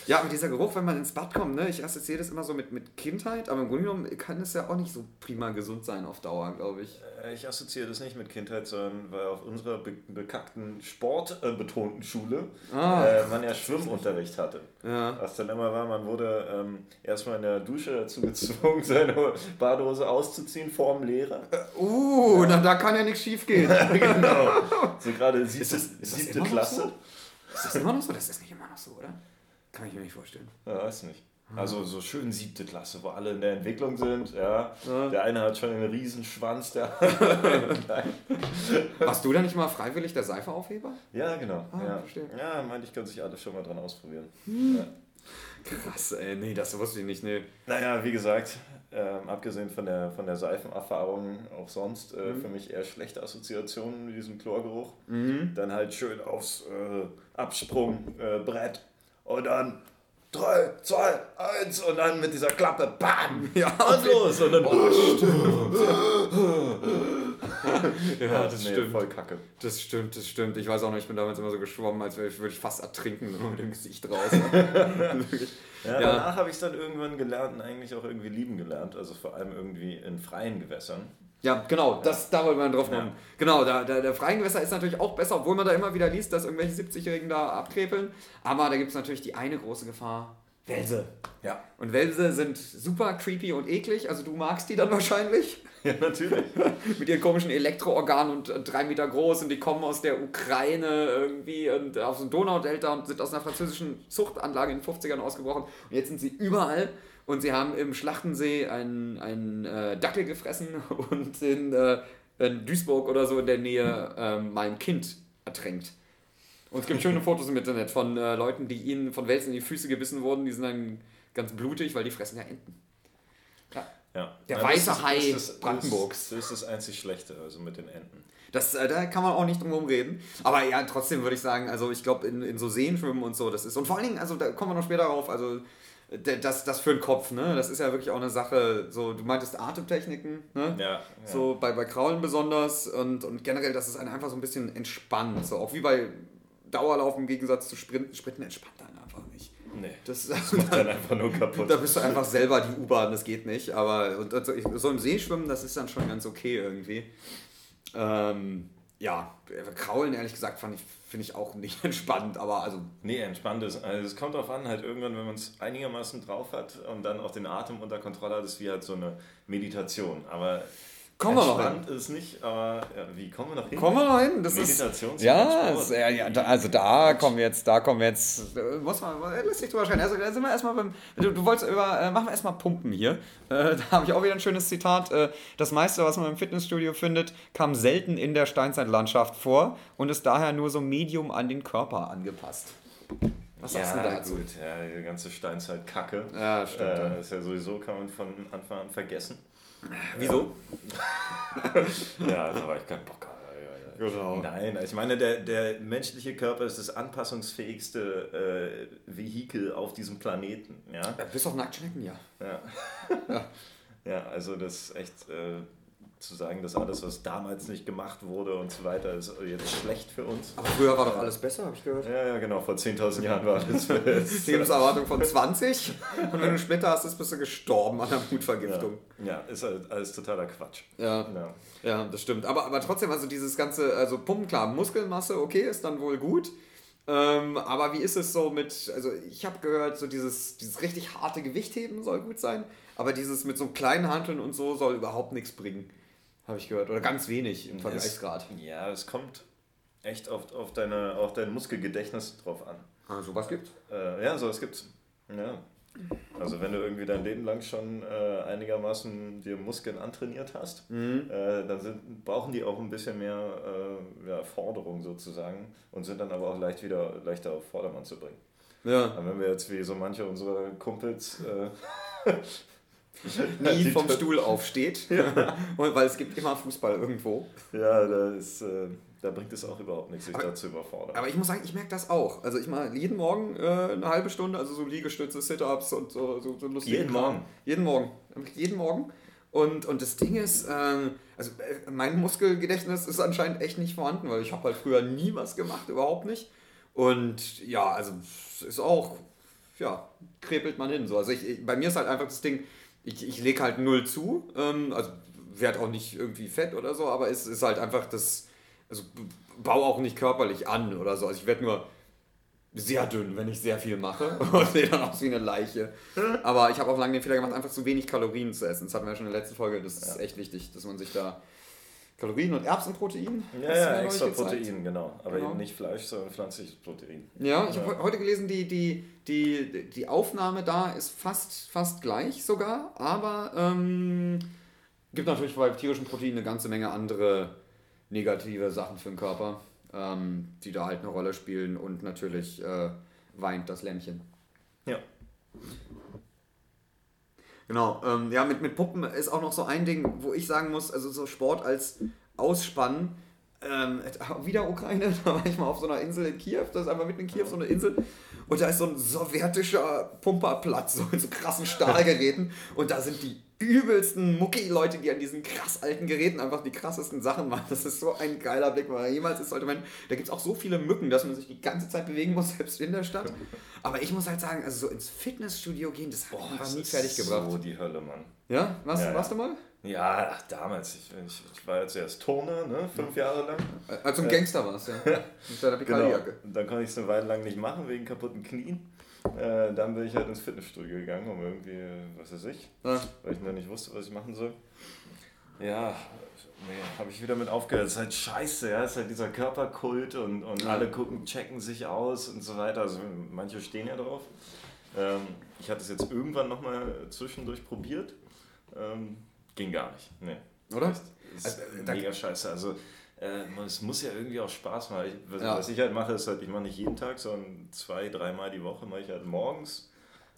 Ja, und dieser Geruch, wenn man ins Bad kommt, ne, ich assoziiere das immer so mit, mit Kindheit, aber im Grunde genommen kann es ja auch nicht so prima gesund sein auf Dauer, glaube ich. Äh, Ich assoziiere das nicht mit Kindheit, sondern weil auf unserer be bekackten sportbetonten Schule Ah. äh, man ja Schwimmunterricht hatte. Ja. Was dann immer war, man wurde ähm, erstmal in der Dusche dazu gezwungen, *laughs* seine Badehose auszuziehen vor dem Lehrer. Uh, na, da kann ja nichts schief gehen. *laughs* genau. So gerade siebte, das- ist das siebte immer noch Klasse. so? Ist das immer noch so? Das ist nicht immer noch so, oder? Kann ich mir nicht vorstellen. Ja, weiß nicht. Also so schön siebte Klasse, wo alle in der Entwicklung sind, ja. Ja. Der eine hat schon einen riesen Schwanz, der. *laughs* Warst du da nicht mal freiwillig der Seifeaufheber? Ja, genau. Ah, ja. verstehe. ja, meinte ich, können sich alle schon mal dran ausprobieren. Hm. Ja. Krass, ey, nee, das wusste ich nicht, nee. Naja, wie gesagt, ähm, abgesehen von der, von der Seifenerfahrung, auch sonst äh, Mhm. für mich eher schlechte Assoziationen mit diesem Chlorgeruch. Dann halt schön aufs äh, Absprungbrett und dann 3, 2, 1 und dann mit dieser Klappe, bam! *laughs* Ja, und los! Und dann, *laughs* Ja, *laughs* nee, voll kacke. Das stimmt, das stimmt. Ich weiß auch noch, ich bin damals immer so geschwommen, als ich- würde ich fast ertrinken so mit dem Gesicht raus. Ja, Ja. Danach habe ich es dann irgendwann gelernt und eigentlich auch irgendwie lieben gelernt, also vor allem irgendwie in freien Gewässern. Ja, genau, das, da wollte man drauf Ja. kommen. Genau, da, da, der Freigewässer ist natürlich auch besser, obwohl man da immer wieder liest, dass irgendwelche 70-Jährigen da abkrepeln. Aber da gibt es natürlich die eine große Gefahr: Wälse. Ja. Und Wälse sind super creepy und eklig, also du magst die dann wahrscheinlich. Ja, natürlich. *laughs* Mit ihren komischen Elektroorganen und äh, drei Meter groß und die kommen aus der Ukraine irgendwie und aus dem Donaudelta und sind aus einer französischen Zuchtanlage in den 50ern ausgebrochen. Und jetzt sind sie überall und sie haben im Schlachtensee einen, einen äh, Dackel gefressen *laughs* und in, äh, in Duisburg oder so in der Nähe ähm, mal ein Kind ertränkt. Und es gibt schöne Fotos im Internet von äh, Leuten, die ihnen von Wälzen in die Füße gebissen wurden. Die sind dann ganz blutig, weil die fressen ja Enten. Ja. Ja. Der Ja, weiße das ist- Hai das ist- Brandenburgs. Das ist das einzig Schlechte, also mit den Enten. Das, äh, da kann man auch nicht drum herum reden. Aber ja, trotzdem würde ich sagen, also ich glaube, in, in so Seen schwimmen und so, das ist. Und vor allen Dingen, also da kommen wir noch später drauf, also das, das für den Kopf, ne? Das ist ja wirklich auch eine Sache, so, du meintest Atemtechniken, ne? Ja, ja. So bei, bei Kraulen besonders und, und generell, dass es einen einfach so ein bisschen entspannt. So auch wie bei Dauerlauf im Gegensatz zu Sprinten. Sprinten entspannt einen einfach nicht. Nee. Das, Dann einfach nur kaputt. *laughs* da bist du einfach selber die U-Bahn, das geht nicht. Aber und, und so, ich, so im See schwimmen, das ist dann schon ganz okay irgendwie. Ähm, ja, Kraulen, ehrlich gesagt, ich, finde ich auch nicht *laughs* entspannt, aber also. Nee, entspannt ist. Also es kommt darauf an, halt irgendwann, wenn man es einigermaßen drauf hat und dann auch den Atem unter Kontrolle hat, ist wie halt so eine Meditation. Aber Kommen wir noch entspannt ist nicht, aber ja, wie kommen wir noch hin? Kommen wir noch hin? Das Meditation ist. ist Ja, Sport. ja, also da kommen wir jetzt, da kommen wir jetzt. äh, Muss man, lässt sich drüber schreiben. Also da sind wir erstmal beim. Du, du wolltest über. Äh, machen wir erstmal Pumpen hier. Äh, *laughs* da habe ich auch wieder ein schönes Zitat. Äh, das meiste, was man im Fitnessstudio findet, kam selten in der Steinzeitlandschaft vor und ist daher nur so medium an den Körper angepasst. Was sagst ja, du dazu? gut, ja, die ganze Steinzeit-Kacke. Ja, stimmt. Äh, ist ja sowieso, kann man von Anfang an vergessen. Wieso? *laughs* Ja, da war ich keinen Bock. Ja, ja, ja. Genau. Nein, ich meine, der, der menschliche Körper ist das anpassungsfähigste äh, Vehikel auf diesem Planeten. Ja? Ja, bis auf Nacktschnecken, ja. Ja. *laughs* ja, also das ist echt äh, zu sagen, dass alles, was damals nicht gemacht wurde und so weiter, ist jetzt schlecht für uns. Aber früher war doch alles besser, habe ich gehört. Ja, ja, genau, vor 10.000 Jahren war das. das *laughs* Lebenserwartung von 20 und wenn du Splitter hast, ist, bist du gestorben an der ja, Blutvergiftung. ja, ist halt alles totaler Quatsch. Ja. Ja. Ja, das stimmt. Aber, aber trotzdem, also dieses ganze, also Pumpen, klar, Muskelmasse, okay, ist dann wohl gut. Ähm, aber wie ist es so mit, also ich habe gehört, so dieses, dieses richtig harte Gewichtheben soll gut sein, aber dieses mit so kleinen Hanteln und so soll überhaupt nichts bringen, habe ich gehört. Oder ganz wenig im Vergleichsgrad. Es, ja, es kommt echt auf, auf, deine, auf dein Muskelgedächtnis drauf an. Also was gibt's? Äh, ja, sowas gibt's. Ja. Also wenn du irgendwie dein Leben lang schon äh, einigermaßen dir Muskeln antrainiert hast, mhm. äh, dann sind, brauchen die auch ein bisschen mehr äh, ja, Forderung sozusagen und sind dann aber auch leicht wieder leichter auf Vordermann zu bringen. Ja. Aber wenn wir jetzt wie so manche unserer Kumpels äh, *laughs* *laughs* nie vom Stuhl aufsteht, ja. *laughs* weil es gibt immer Fußball irgendwo. Ja, da, ist, äh, da bringt es auch überhaupt nichts, sich aber, da zu überfordern. Aber ich muss sagen, ich merke das auch. Also ich mache jeden Morgen äh, eine halbe Stunde, also so Liegestütze, Sit-Ups und so, so, so lustige Jeden Morgen? Jeden Morgen. Jeden Morgen. Und, und das Ding ist, ähm, also äh, mein Muskelgedächtnis ist anscheinend echt nicht vorhanden, weil ich habe halt früher nie was gemacht, überhaupt nicht. Und ja, also ist auch, ja, krepelt man hin. So. Also ich, bei mir ist halt einfach das Ding, ich, ich lege halt null zu, ähm, also werde auch nicht irgendwie fett oder so, aber es ist halt einfach das, also baue auch nicht körperlich an oder so. Also ich werde nur sehr dünn, wenn ich sehr viel mache *laughs* und sehe dann aus wie eine Leiche. Aber ich habe auch lange den Fehler gemacht, einfach zu wenig Kalorien zu essen. Das hatten wir ja schon in der letzten Folge. Das ist ja. echt wichtig, dass man sich da Kalorien und Erbsenprotein. Ja, ja, extra Protein, genau. Aber genau. eben nicht Fleisch, sondern pflanzliches Protein. Ja, ich habe heute gelesen, die, die, die, die Aufnahme da ist fast, fast gleich sogar, aber ähm, gibt natürlich bei tierischen Proteinen eine ganze Menge andere negative Sachen für den Körper, ähm, die da halt eine Rolle spielen und natürlich äh, weint das Lämmchen. Ja. Genau, ähm, ja, mit, mit Puppen ist auch noch so ein Ding, wo ich sagen muss, also so Sport als Ausspannen, ähm, wieder Ukraine, *laughs* da war ich mal auf so einer Insel in Kiew, das ist einfach mitten in Kiew so eine Insel und da ist so ein sowjetischer Pumperplatz, so mit so krassen Stahlgeräten und da sind die übelsten Mucki-Leute, die an diesen krass alten Geräten einfach die krassesten Sachen machen. Das ist so ein geiler Blick, weil jemals ist, sollte man, da gibt es auch so viele Mücken, dass man sich die ganze Zeit bewegen muss, *laughs* selbst in der Stadt. Aber ich muss halt sagen, also so ins Fitnessstudio gehen, das hat mich nie fertig gebracht. so die Hölle, Mann. Ja? Warst, ja, warst ja. du mal? Ja, ach, damals. Ich, ich, ich, war jetzt erst Turner, ne? fünf Jahre lang. Als ein Gangster warst du, ja. *laughs* Mit deiner. Genau. Dann konnte ich es eine Weile lang nicht machen, wegen kaputten Knien. Äh, dann bin ich halt ins Fitnessstudio gegangen, um irgendwie, was weiß ich, ja. weil ich noch nicht wusste, was ich machen soll. Ja, nee, habe ich wieder mit aufgehört. Das ist halt scheiße, ja. Das ist halt dieser Körperkult und, und ja. alle gucken, checken sich aus und so weiter. Also manche stehen ja drauf. Ähm, ich hatte es jetzt irgendwann nochmal zwischendurch probiert. Ähm, ging gar nicht. Nee. Oder? Das ist also, mega scheiße. Also äh, es muss ja irgendwie auch Spaß machen. Ich, was, ja. was, ich halt mache, ist halt, ich mache nicht jeden Tag, sondern zwei, dreimal die Woche mache ich halt morgens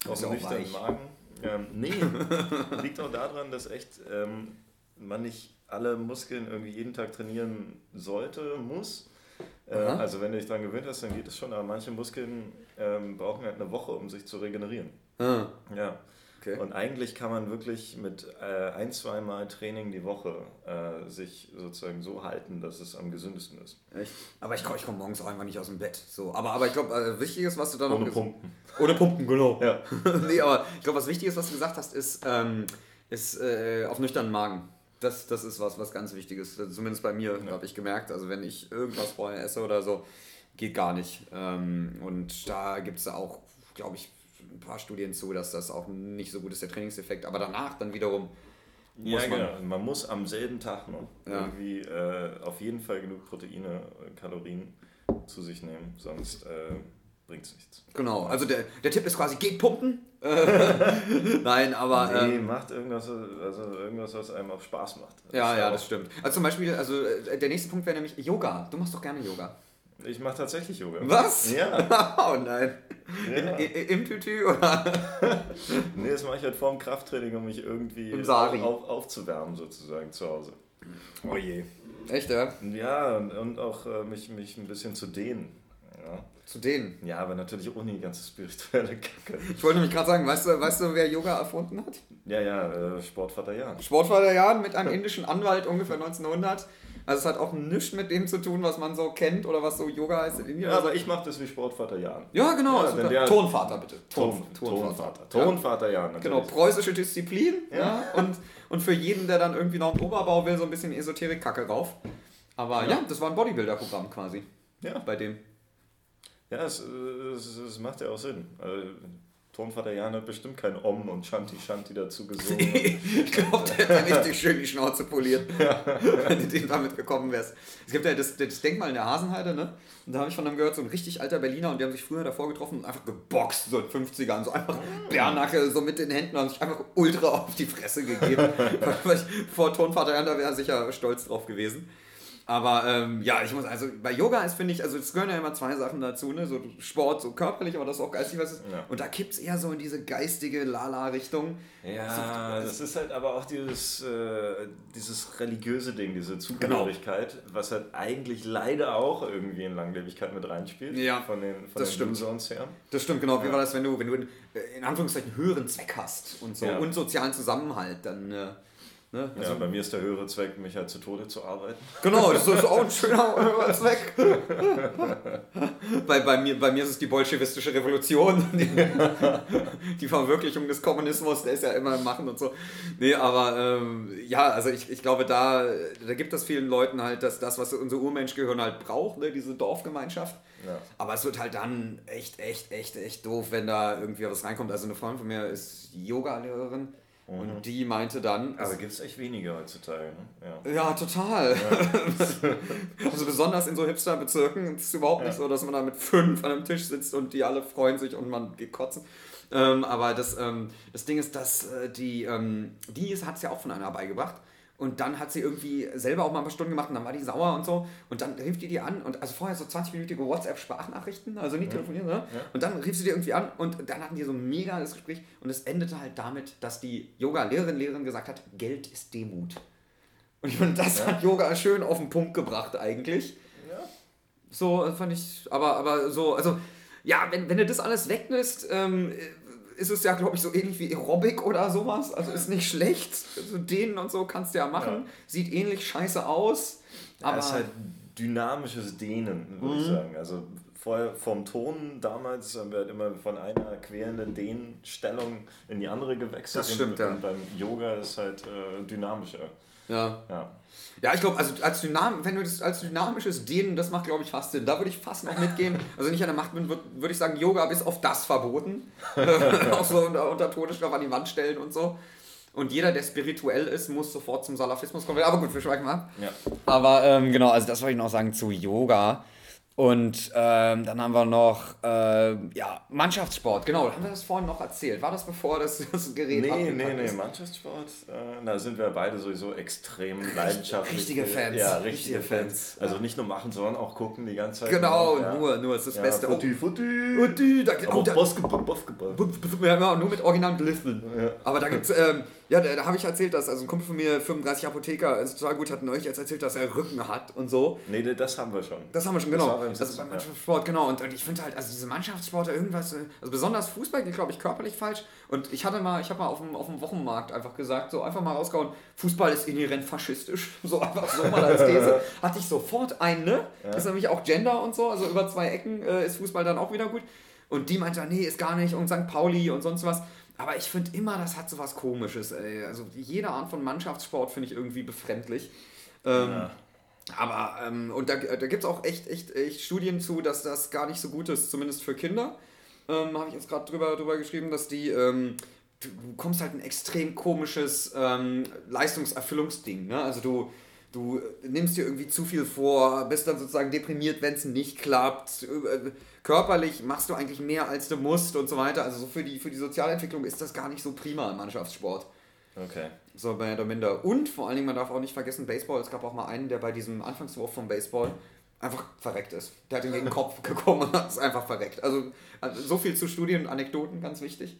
auf dem nüchternen Magen. Ähm, nee, *laughs* liegt auch daran, dass echt ähm, man nicht alle Muskeln irgendwie jeden Tag trainieren sollte, muss. Äh, also wenn du dich daran gewöhnt hast, dann geht es schon, aber manche Muskeln ähm, brauchen halt eine Woche, um sich zu regenerieren. Ah. Ja. Okay. Und eigentlich kann man wirklich mit äh, ein, zwei Mal Training die Woche äh, sich sozusagen so halten, dass es am gesündesten ist. Echt? Aber ich, ich komme morgens auch einfach nicht aus dem Bett. So. Aber, aber ich glaube, äh, wichtig ist, was du da noch Ohne Pumpen. Ohne Pumpen, genau. Ja. *laughs* *laughs* nee, aber ich glaube, was wichtig ist, was du gesagt hast, ist, ähm, ist äh, auf nüchternen Magen. Das, das ist was, was ganz wichtig ist. Zumindest bei mir ja. habe ich gemerkt. Also wenn ich irgendwas vorher esse oder so, geht gar nicht. Ähm, und da gibt es auch, glaube ich, ein paar Studien zu, dass das auch nicht so gut ist, der Trainingseffekt. Aber danach dann wiederum. ja, man, genau. Man muss am selben Tag noch ja. irgendwie äh, auf jeden Fall genug Proteine, Kalorien zu sich nehmen, sonst äh, bringt es nichts. Genau, also der, der Tipp ist quasi, geht pumpen. *laughs* Nein, aber. Nee, ähm, macht irgendwas, also irgendwas, was einem auch Spaß macht. ja, ja, das stimmt. Also zum Beispiel, also äh, der nächste Punkt wäre nämlich Yoga. Du machst doch gerne Yoga. Ich mache tatsächlich Yoga. Was? Ja. *laughs* oh nein. Ja. Im Tütü oder? *laughs* nee, das mache ich halt vorm Krafttraining, um mich irgendwie auf, aufzuwärmen sozusagen zu Hause. Oh je. Echt, ja? Ja, und, und auch äh, mich, mich ein bisschen zu dehnen. Ja. Zu dehnen? Ja, aber natürlich ohne die ganze spirituelle Kacke. Ich wollte nämlich gerade sagen, weißt du, weißt du, wer Yoga erfunden hat? Ja, ja, äh, Sportvater Jan. Sportvater Jan mit einem *laughs* indischen Anwalt ungefähr 1900. Also es hat auch nichts mit dem zu tun, was man so kennt oder was so Yoga heißt in Indien. Ja, aber ich mache das wie Sportvater Jan. Ja, genau. Ja, der, Tonvater bitte. Ton, Ton, Tonvater. Tonvater Jan. Natürlich. Genau, preußische Disziplin. Ja. und, und für jeden, der dann irgendwie noch einen Oberbau will, so ein bisschen Esoterik-Kacke rauf. Aber ja, ja das war ein Bodybuilder-Programm quasi. Ja. Bei dem. Ja, es, es, es macht ja auch Sinn. Also, Tonvater Jan hat bestimmt kein Om und Shanti Shanti dazu gesungen. *laughs* ich glaube, der hätte *laughs* richtig schön die Schnauze poliert, *laughs* wenn du damit gekommen wärst. Es gibt ja das, das Denkmal in der Hasenheide, ne? Und da habe ich von einem gehört, so ein richtig alter Berliner und die haben sich früher davor getroffen und einfach geboxt, so in 50ern, so einfach Bärnacke, so mit den Händen und sich einfach ultra auf die Fresse gegeben. vor Tonvater Jan, da wäre er sicher stolz drauf gewesen. Aber ähm, ja, ich muss, also bei Yoga ist, finde ich, also es gehören ja immer zwei Sachen dazu, ne? So Sport, so körperlich, aber das ist auch geistig was ist. Ja. Und da kippt es eher so in diese geistige Lala-Richtung. Ja, das ist halt aber auch dieses, äh, dieses religiöse Ding, diese Zugehörigkeit, genau. was halt eigentlich leider auch irgendwie in Langlebigkeit mit reinspielt. Ja, von den, von das den stimmt. her. Das stimmt, genau. Wie war das, wenn du, wenn du in, in Anführungszeichen höheren Zweck hast und so ja. und sozialen Zusammenhalt, dann. Äh, Ne? Also, ja, bei mir ist der höhere Zweck, mich halt zu Tode zu arbeiten. *laughs* Genau, das ist auch ein schöner *laughs* höherer Zweck. bei, bei, mir, bei mir ist es die bolschewistische Revolution. Die, die, Verwirklichung des Kommunismus, der ist ja immer im Machen und so. Nee, aber ähm, ja, also ich, ich glaube, da, da gibt es vielen Leuten halt das, das was unser Urmenschgehirn halt braucht, ne? diese Dorfgemeinschaft. Ja. Aber es wird halt dann echt, echt, echt, echt doof, wenn da irgendwie was reinkommt. Also eine Freundin von mir ist Yoga-Lehrerin Mhm. Und die meinte dann. Aber gibt es echt weniger heutzutage, ne? Ja, ja total. Ja. *laughs* also besonders in so Hipster-Bezirken ist es überhaupt nicht so, dass man da mit fünf an einem Tisch sitzt und die alle freuen sich und man geht kotzen. Ähm, aber das, ähm, das Ding ist, dass äh, die, ähm, die hat es ja auch von einer beigebracht. Und dann hat sie irgendwie selber auch mal ein paar Stunden gemacht und dann war die sauer und so. Und dann rief die die an und also vorher so 20-minütige WhatsApp-Sprachnachrichten, also nicht telefonieren, ne? Ja. Und dann rief sie die irgendwie an und dann hatten die so ein mega das Gespräch und es endete halt damit, dass die Yoga-Lehrerin Lehrerin gesagt hat, Geld ist Demut. Und ich finde, das ja. hat Yoga schön auf den Punkt gebracht eigentlich. Ja. So fand ich, aber, aber so, also ja, wenn, wenn du das alles weglässt, ähm, ist es ja, glaube ich, so ähnlich wie Aerobic oder sowas. Also ist nicht schlecht. Also dehnen und so kannst du ja machen. Ja. Sieht ähnlich scheiße aus. Aber ja, ist halt dynamisches Dehnen, würde mhm. ich sagen. Also vorher vom Ton damals haben wir halt immer von einer quälenden Dehnstellung in die andere gewechselt. Das stimmt, und, ja. Und beim Yoga ist halt äh, dynamischer. Ja. Ja. Ja, ich glaube, also als Dynam wenn du das als dynamisches Dehnen, das macht, glaube ich, fast Sinn. Da würde ich fast noch mitgehen. Also nicht an der Macht bin, würde würd ich sagen, Yoga bis auf das verboten. *laughs* *laughs* auch so unter, unter Todesstrafe an die Wand stellen und so. Und jeder, der spirituell ist, muss sofort zum Salafismus kommen. Aber gut, wir schweigen mal Ja. Aber ähm, genau, also das wollte ich noch sagen zu Yoga. Und ähm, dann haben wir noch äh, ja, Mannschaftssport, genau, haben wir das vorhin noch erzählt? War das bevor das, *laughs* das Gerät Nee, nee, nee, Mannschaftssport, äh, da sind wir beide sowieso extrem leidenschaftlich. Richtige Fans. Ja, richtige, richtige Fans. Fans. Also nicht nur machen, sondern auch gucken die ganze Zeit. Genau, ja. nur, nur ist das ja, Beste. Futti, Futti. Futti. Da, oh, da, Basketball, Basketball. Ja, nur mit originalen Bliffen. Ja. Aber da gibt es... Ähm, ja, da, da habe ich erzählt, dass also ein Kumpel von mir, 35 Apotheker, ist total gut, hat neulich jetzt erzählt, dass er Rücken hat und so. Nee, das haben wir schon. Das haben wir schon, genau. Das, ist beim Mannschaftssport, ja. genau. Und, und ich finde halt, also diese Mannschaftssporte, irgendwas, also besonders Fußball geht, glaube ich, körperlich falsch. Und ich hatte mal, ich habe mal auf dem, auf dem Wochenmarkt einfach gesagt, so einfach mal rausgehauen, Fußball ist inhärent faschistisch. *laughs* So einfach so mal als These. *laughs* Hatte ich sofort einen, ne? Ja. Ist nämlich auch Gender und so, also über zwei Ecken äh, ist Fußball dann auch wieder gut. Und die meinte, nee, ist gar nicht und St. Pauli und sonst was. Aber ich finde immer, das hat so was Komisches. Ey. Also jede Art von Mannschaftssport finde ich irgendwie befremdlich. Ähm, ja. Aber, ähm, und da, da gibt es auch echt, echt, echt Studien zu, dass das gar nicht so gut ist, zumindest für Kinder. Ähm, Habe ich jetzt gerade drüber, drüber geschrieben, dass die, ähm, du, kommst halt ein extrem komisches ähm, Leistungserfüllungsding. Ne? Also du, du nimmst dir irgendwie zu viel vor, bist dann sozusagen deprimiert, wenn es nicht klappt. Äh, körperlich machst du eigentlich mehr, als du musst und so weiter. Also so für die, für die Sozialentwicklung ist das gar nicht so prima im Mannschaftssport. Okay. So mehr oder minder. Und vor allen Dingen, man darf auch nicht vergessen, Baseball, es gab auch mal einen, der bei diesem Anfangswurf vom Baseball einfach verreckt ist. Der hat ihn gegen den Kopf *laughs* gekommen und ist einfach verreckt. Also, also so viel zu Studien und Anekdoten, ganz wichtig.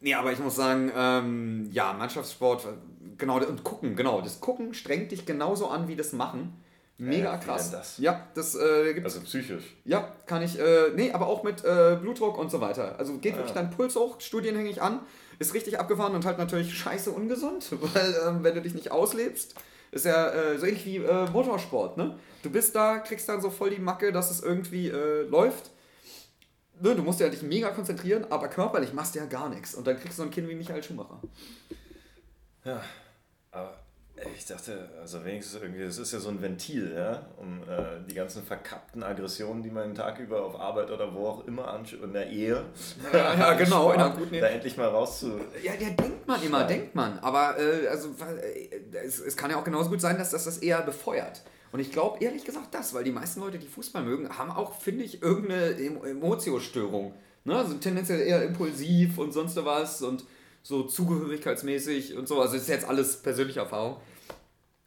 Nee, aber ich muss sagen, ähm, ja, Mannschaftssport, genau, und gucken, genau. Das Gucken strengt dich genauso an wie das Machen. Mega ja, krass. Das? Ja, das äh, gibt's. Also psychisch. Ja, kann ich. Äh, nee, aber auch mit äh, Blutdruck und so weiter. Also geht ah, wirklich dein Puls hoch, studienhängig an, ist richtig abgefahren und halt natürlich *laughs* scheiße ungesund, *laughs* weil ähm, wenn du dich nicht auslebst, ist ja äh, so ähnlich wie äh, Motorsport, ne? Du bist da, kriegst dann so voll die Macke, dass es irgendwie äh, läuft. Ne, du musst ja dich mega konzentrieren, aber körperlich machst du ja gar nichts. Und dann kriegst du so ein Kind wie Michael Schumacher. Ja, aber Ich dachte, also wenigstens irgendwie, das ist ja so ein Ventil, ja, um äh, die ganzen verkappten Aggressionen, die man den Tag über auf Arbeit oder wo auch immer anschaut, in der Ehe, Ja, ja *laughs* genau, in einer guten da endlich mal rauszu. Ja, ja, denkt man immer, Ja. denkt man. Aber äh, also, äh, es, es kann ja auch genauso gut sein, dass das das eher befeuert. Und ich glaube ehrlich gesagt das, weil die meisten Leute, die Fußball mögen, haben auch, finde ich, irgendeine Em Emotiostörung. Ne? Sind tendenziell eher impulsiv und sonst was und so zugehörigkeitsmäßig und so. Also das ist jetzt alles persönliche Erfahrung.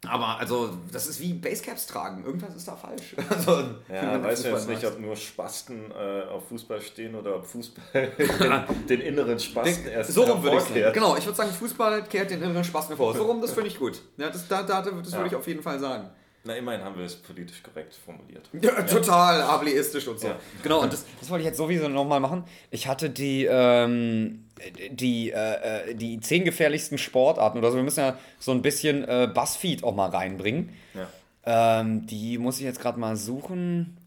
Aber also, das ist wie Basecaps tragen. Irgendwas ist da falsch. *laughs* Also, Ja, weiß Fußball jetzt nicht, ob nur Spasten äh, auf Fußball stehen oder ob Fußball *laughs* den, den inneren Spasten erst So rum würde ich sagen. Genau, ich würde sagen, Fußball kehrt den inneren Spaß hervor. So rum, das finde ich gut. Ja, das, da, da, das würde ich auf jeden Fall sagen. Na, immerhin haben wir es politisch korrekt formuliert. Ja, total ableistisch und so. Ja. Genau, und das, das wollte ich jetzt sowieso nochmal machen. Ich hatte die, ähm, die, äh, äh, die zehn gefährlichsten Sportarten oder so. Wir müssen ja so ein bisschen äh, Buzzfeed auch mal reinbringen. Ja. Ähm, die muss ich jetzt gerade mal suchen.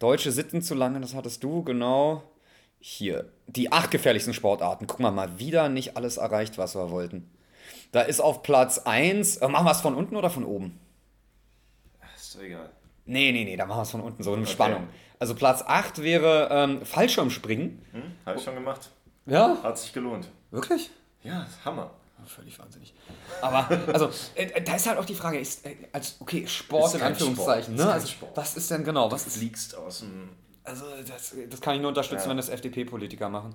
Deutsche Sitten zu lange, das hattest du, genau. Hier. Die acht gefährlichsten Sportarten. Guck mal, mal wieder nicht alles erreicht, was wir wollten. Da ist auf Platz 1. Äh, machen wir es von unten oder von oben? Ist egal. Nee, nee, nee, da machen wir es von unten, so eine Spannung. Also Platz 8 wäre ähm, Fallschirmspringen. Hm? Habe ich schon gemacht. Ja? Hat sich gelohnt. Wirklich? Ja, ist Hammer. Völlig wahnsinnig. Aber, also, äh, da ist halt auch die Frage, ist, äh, als, okay, Sport Ist in Anführungszeichen, Sport. ne? Ist Also, Sport. was ist denn genau? Was Du ist, fliegst aus dem. also, das, das kann ich nur unterstützen, Ja. wenn das FDP-Politiker machen.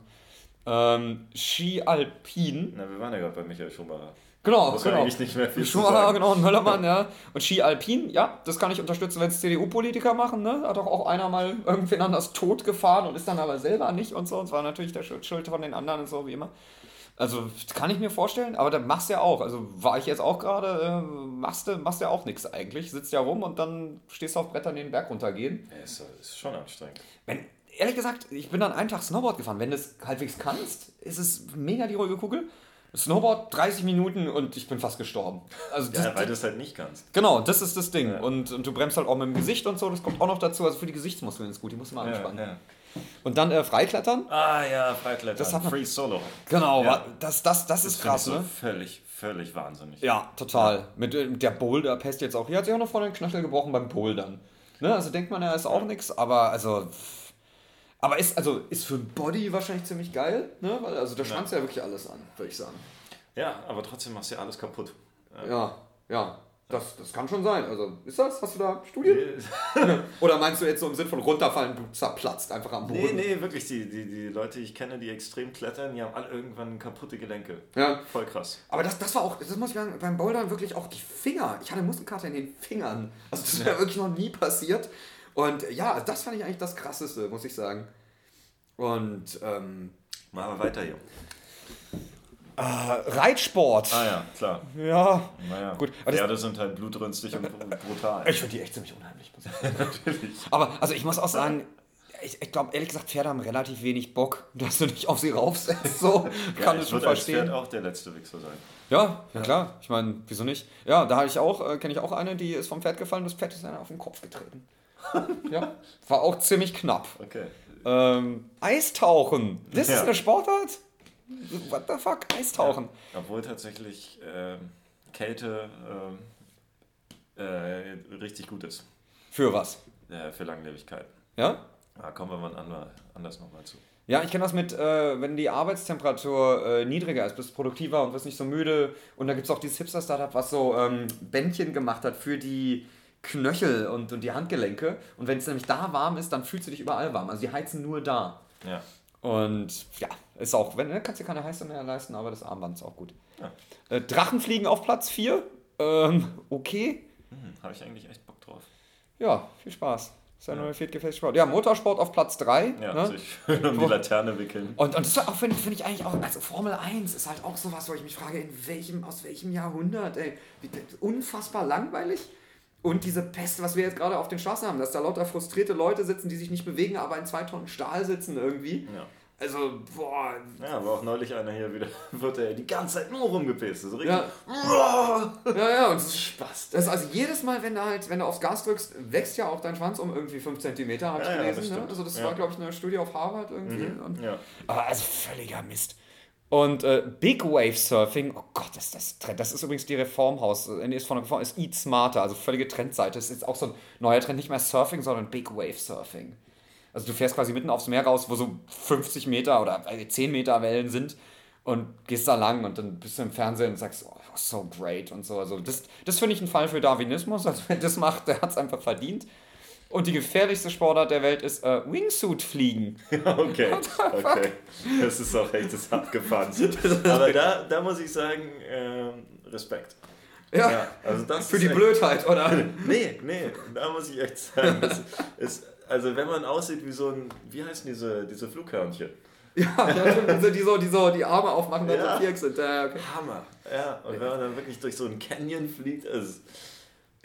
Ähm, Ski Alpin. Na, wir waren ja gerade bei Michael Schumacher. Genau, man genau. eigentlich nicht mehr viel zu *laughs* Schumacher, sagen. genau, und Möllermann, ja. Und Ski Alpin, ja, das kann ich unterstützen, wenn es CDU-Politiker machen, ne? Hat doch auch einer mal irgendwen anders tot gefahren und ist dann aber selber nicht und so. Und zwar natürlich der Schuld, Schuld von den anderen und so, wie immer. Also, das kann ich mir vorstellen, aber dann machst du ja auch. Also, war ich jetzt auch gerade, äh, machst du machst ja auch nichts eigentlich. Sitzt ja rum und dann stehst du auf Brettern den Berg runtergehen. Ja, ist, ist schon anstrengend. Wenn, ehrlich gesagt, ich bin dann einen Tag Snowboard gefahren. Wenn du es halbwegs kannst, ist es mega die ruhige Kugel. Snowboard 30 Minuten und ich bin fast gestorben. Also das, Ja, weil du es halt nicht kannst. Genau, das ist das Ding. Ja. Und, und du bremst halt auch mit dem Gesicht und so, das kommt auch noch dazu. Also für die Gesichtsmuskeln ist gut, die musst du mal Ja, anspannen. ja. Und dann äh, Freiklettern. Ah ja, Freiklettern. Das hat man- Free Solo. Genau, wa- das, das, das ist krass, ich so ne? Völlig, völlig wahnsinnig. Ja, total. Mit äh, der Boulder-Pest jetzt auch. Hier hat sich auch noch vorne den Knöchel gebrochen beim Bouldern. Ne? Also denkt man, ja, ist auch nichts, aber also. pff. Aber ist, also, ist für Body wahrscheinlich ziemlich geil, ne? Weil, also da spannt ja wirklich alles an, würde ich sagen. Ja, aber trotzdem machst du ja alles kaputt. Ja, ja. Das, das kann schon sein. Also, ist das? Hast du da Studien? *laughs* Oder meinst du jetzt so im Sinn von runterfallen, du zerplatzt einfach am Boden? Nee, nee, wirklich, die, die, die Leute, die ich kenne, die extrem klettern, die haben alle irgendwann kaputte Gelenke. Ja. Voll krass. Aber das, das war auch, das muss ich sagen, beim Bouldern wirklich auch die Finger. Ich hatte Muskelkater in den Fingern. Also das ist mir wirklich noch nie passiert. Und ja, das fand ich eigentlich das Krasseste, muss ich sagen. Und ähm, Machen wir weiter hier. äh, Reitsport. Ah ja, klar. Ja. Naja, Gut, aber das- Pferde sind halt blutrünstig und brutal. Ich finde die echt ziemlich unheimlich. *laughs* Natürlich. Aber also ich muss auch sagen, ich, ich glaube ehrlich gesagt, Pferde haben relativ wenig Bock, dass du dich auf sie raufsetzt. So *laughs* kann ja, ich ich schon würde als verstehen. Pferd auch der letzte Wichser sein. Ja, ja klar. Ich meine, wieso nicht? Ja, da habe ich auch, äh, kenne ich auch eine, die ist vom Pferd gefallen, das Pferd ist einer auf den Kopf getreten. Ja, war auch ziemlich knapp. Okay. Ähm, Eistauchen. Das ist Ja. eine Sportart? What the fuck? Eistauchen. Obwohl tatsächlich ähm, Kälte ähm, äh, richtig gut ist Für was? äh, für Langlebigkeit. Ja? Da kommen wir mal ander- anders nochmal zu. Ja, ich kenne das mit, äh, wenn die Arbeitstemperatur äh, niedriger ist, bist du produktiver und wirst nicht so müde. Und da gibt es auch dieses Hipster-Startup, was so ähm, Bändchen gemacht hat für die Knöchel und, und die Handgelenke. Und wenn es nämlich da warm ist, dann fühlst du dich überall warm. Also die heizen nur da. Ja. Und ja, ist auch, wenn, ne, kannst dir keine Heizung mehr leisten, aber das Armband ist auch gut. Ja. Äh, Drachenfliegen auf Platz 4. Ähm, okay. Hm, Habe ich eigentlich echt Bock drauf. Ja, viel Spaß. Ist ja viertgefäßig Sport. Ja, Motorsport auf Platz 3. Ja, ne? sich *laughs* um die Laterne wickeln. Und, und das auch, finde find ich eigentlich auch, also Formel 1 ist halt auch sowas, wo ich mich frage, in welchem, aus welchem Jahrhundert, ey. Unfassbar langweilig. Und diese Pest, was wir jetzt gerade auf den Straßen haben, dass da lauter frustrierte Leute sitzen, die sich nicht bewegen, aber in zwei Tonnen Stahl sitzen irgendwie. Ja. Also, boah. Ja, war auch neulich einer hier wieder, *laughs* wird er die ganze Zeit nur rumgepäst. So richtig. Ja. *laughs* Ja, ja, und das ist Spaß. Das ist also jedes Mal, wenn du halt, wenn du aufs Gas drückst, wächst ja auch dein Schwanz um irgendwie 5 cm, habe ich Ja, ja, gelesen. das ne? Also das Ja. war, glaube ich, eine Studie auf Harvard irgendwie. Und, Ja. aber also völliger Mist. Und äh, Big Wave Surfing, oh Gott, ist das Trend. Das ist übrigens die Reformhaus. Nee, ist von der Reform, ist Eat Smarter, also völlige Trendseite. Das ist jetzt auch so ein neuer Trend, nicht mehr Surfing, sondern Big Wave Surfing. Also du fährst quasi mitten aufs Meer raus, wo so 50 Meter oder 10 Meter Wellen sind und gehst da lang und dann bist du im Fernsehen und sagst, oh, so great und so. Also das, das finde ich ein Fall für Darwinismus. Also wer *laughs* das macht, der hat es einfach verdient. Und die gefährlichste Sportart der Welt ist äh, Wingsuit-Fliegen. *laughs* Okay, okay. Das ist auch echt das abgefahren. *laughs* Aber da, da muss ich sagen, äh, Respekt. Ja, ja, also das für die echt, Blödheit, oder? *laughs* nee, nee, da muss ich echt sagen, das ist, also wenn man aussieht wie so ein, wie heißen diese, diese Flughörnchen? Ja, ja die, so, die so die Arme aufmachen, wenn ja. so Viereck sind. Ja, okay. Hammer. Ja, und wenn man dann wirklich durch so einen Canyon fliegt, ist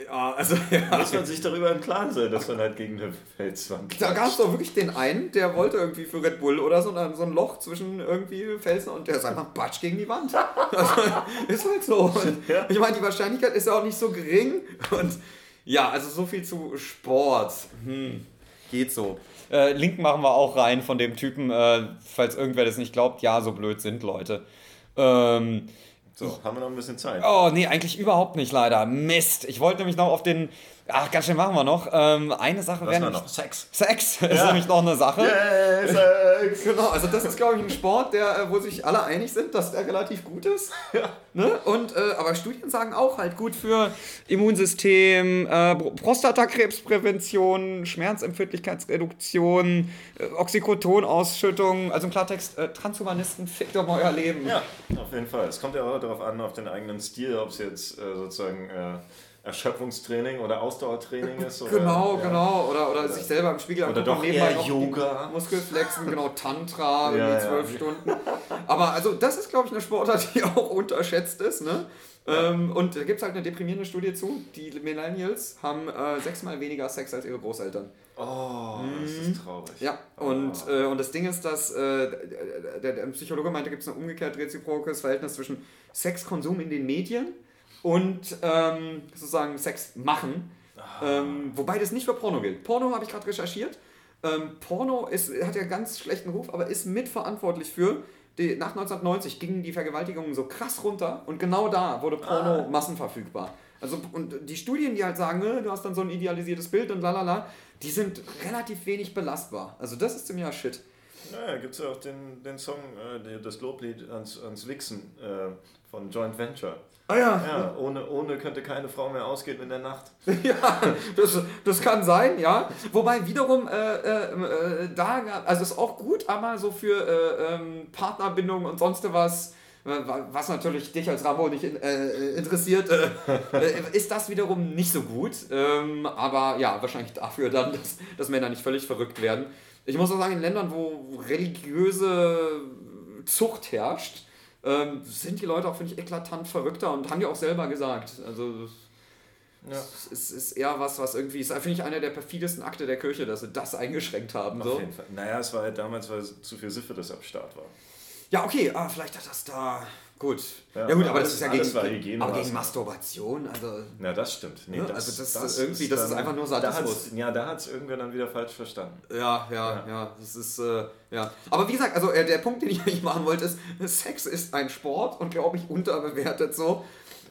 ja, also *laughs* ja. Muss man sich darüber im Klaren sein, dass man halt gegen eine Felswand Da gab es doch wirklich den einen, der wollte irgendwie für Red Bull oder so, so ein Loch zwischen irgendwie Felsen und der ist einfach batsch gegen die Wand. *laughs* Also, ist halt so. Und ja. Ich meine, die Wahrscheinlichkeit ist ja auch nicht so gering. Und ja, also so viel zu Sport. Hm, geht so. Äh, Link machen wir auch rein von dem Typen, äh, falls irgendwer das nicht glaubt. Ja, so blöd sind Leute. Ähm, so, haben wir noch ein bisschen Zeit? Oh, nee, eigentlich überhaupt nicht, leider. Mist. Ich wollte nämlich noch auf den Ach, ganz schön machen wir noch. Ähm, eine Sache wäre noch. Sex. Sex *laughs* ist ja. nämlich noch eine Sache. Yeah, Sex. *laughs* genau, also das ist, glaube ich, ein Sport, der, äh, wo sich alle einig sind, dass der relativ gut ist. *laughs* Ja. Ne? Und, äh, aber Studien sagen auch halt gut für Immunsystem, äh, Prostatakrebsprävention, Schmerzempfindlichkeitsreduktion, äh, Oxycotonausschüttung. Also im Klartext, äh, Transhumanisten, fickt doch mal euer Leben. Ja, auf jeden Fall. Es kommt ja auch darauf an, auf den eigenen Stil, ob es jetzt äh, sozusagen Erschöpfungstraining oder Ausdauertraining ist. Oder, genau, ja. genau. Oder, oder, oder, sich selber im Spiegel oder doch eher Yoga. Muskelflexen, *laughs* genau, Tantra, ja, zwölf ja. Stunden. Aber also das ist, glaube ich, eine Sportart, die *laughs* auch unterschätzt ist. Ne? Ähm, und da gibt es halt eine deprimierende Studie zu. Die Millennials haben äh, sechsmal weniger Sex als ihre Großeltern. Oh, das ist mhm. traurig. Ja, und, oh. äh, und das Ding ist, dass äh, der, der Psychologe meinte, gibt es ein umgekehrt reziprokes Verhältnis zwischen Sexkonsum in den Medien und ähm, sozusagen Sex machen. Ah. Ähm, wobei das nicht für Porno gilt. Porno habe ich gerade recherchiert. Ähm, Porno ist, hat ja ganz schlechten Ruf, aber ist mitverantwortlich für. Die, nach 1990 gingen die Vergewaltigungen so krass runter und genau da wurde Porno ah. massenverfügbar. Also, und die Studien, die halt sagen, äh, du hast dann so ein idealisiertes Bild und lalala, die sind relativ wenig belastbar. Also, das ist ziemlicher Shit. Naja, gibt es ja auch den, den Song, äh, das Loblied ans, ans Wichsen äh, von Joint Venture. Ah ja. ja ohne, ohne könnte keine Frau mehr ausgehen in der Nacht. *laughs* ja, das, das kann sein, ja. Wobei wiederum, äh, äh, äh da, also ist auch gut, aber so für äh, ähm, Partnerbindung und sonst was, äh, was natürlich dich als Rambo nicht äh, interessiert, *laughs* ist das wiederum nicht so gut. Ähm, aber ja, wahrscheinlich dafür dann, dass, dass Männer nicht völlig verrückt werden. Ich muss auch sagen, in Ländern, wo religiöse Zucht herrscht, ähm, sind die Leute auch, finde ich, eklatant verrückter und haben ja auch selber gesagt. Also ja. es ist, ist eher was, was irgendwie, ist finde ich einer der perfidesten Akte der Kirche, dass sie das eingeschränkt haben. Auf jeden Fall. Naja, es war halt damals, weil zu viel Siffe das am Start war. Ja, okay, ah, vielleicht hat das da Gut. Ja, ja gut, aber das ist ja gegen, aber gegen Masturbation. Also, ja, das stimmt. Nee, ne? das, also das, das irgendwie, ist das ist einfach nur Sadismus. Da ja, da hat es irgendwer dann wieder falsch verstanden. Ja, ja, ja. ja das ist, äh, ja. Aber wie gesagt, also äh, der Punkt, den ich *laughs* eigentlich machen wollte, ist, Sex ist ein Sport und glaube ich unterbewertet so.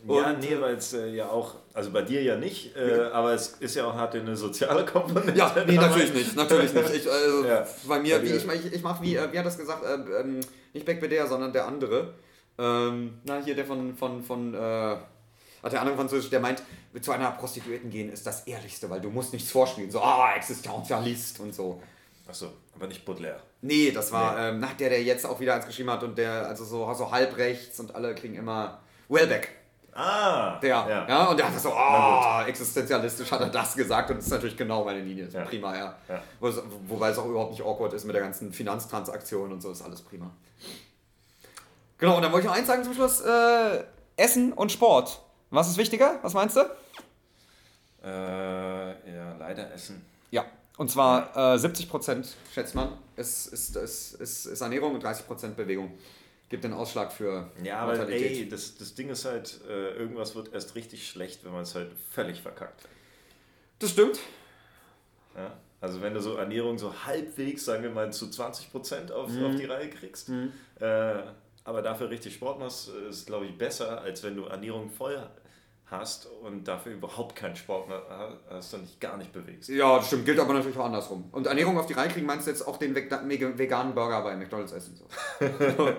Und ja, nee, weil es äh, ja auch, also bei dir ja nicht, äh, ja. aber es ist ja auch, hat eine soziale Komponente. Ja, nee, *laughs* natürlich nicht, natürlich nicht. Ich, also, ja. Bei mir, wie ich, ich, ich mache, wie, äh, wie hat das gesagt, äh, ähm, nicht Beck sondern der andere. Ähm, na, hier der von, von, von äh, der andere Französisch, der meint, zu einer Prostituierten gehen ist das Ehrlichste, weil du musst nichts vorspielen. So, ah, oh, Existentialist und so. Achso, aber nicht Baudelaire. Nee, das war nee. ähm, nach der, der jetzt auch wieder eins geschrieben hat und der, also so, so halb rechts und alle klingen immer Wellbeck. Ah! Der, ja. ja. Und der hat das so, oh, existenzialistisch hat er das gesagt und das ist natürlich genau meine Linie. Ja. Prima, ja. ja. Wo, wobei es auch überhaupt nicht awkward ist mit der ganzen Finanztransaktion und so, ist alles prima. Genau, und dann wollte ich noch eins sagen zum Schluss: äh, Essen und Sport. Was ist wichtiger? Was meinst du? Äh, ja, leider Essen. Ja, und zwar äh, 70% schätzt man, ist, ist, ist, ist, ist Ernährung und 30% Bewegung. Gibt den Ausschlag für Ja, aber ey, das, das Ding ist halt, äh, irgendwas wird erst richtig schlecht, wenn man es halt völlig verkackt. Das stimmt. Ja, also wenn du so Ernährung so halbwegs, sagen wir mal, zu 20 auf, mhm. auf die Reihe kriegst, mhm. äh, aber dafür richtig Sport machst, ist, glaube ich, besser, als wenn du Ernährung voll hast und dafür überhaupt keinen Sport mehr hast und dich gar nicht bewegst. Ja, das stimmt, gilt aber natürlich auch andersrum. Und Ernährung auf die Reihe kriegen meinst du jetzt auch den veganen Burger bei McDonalds essen? So. *laughs*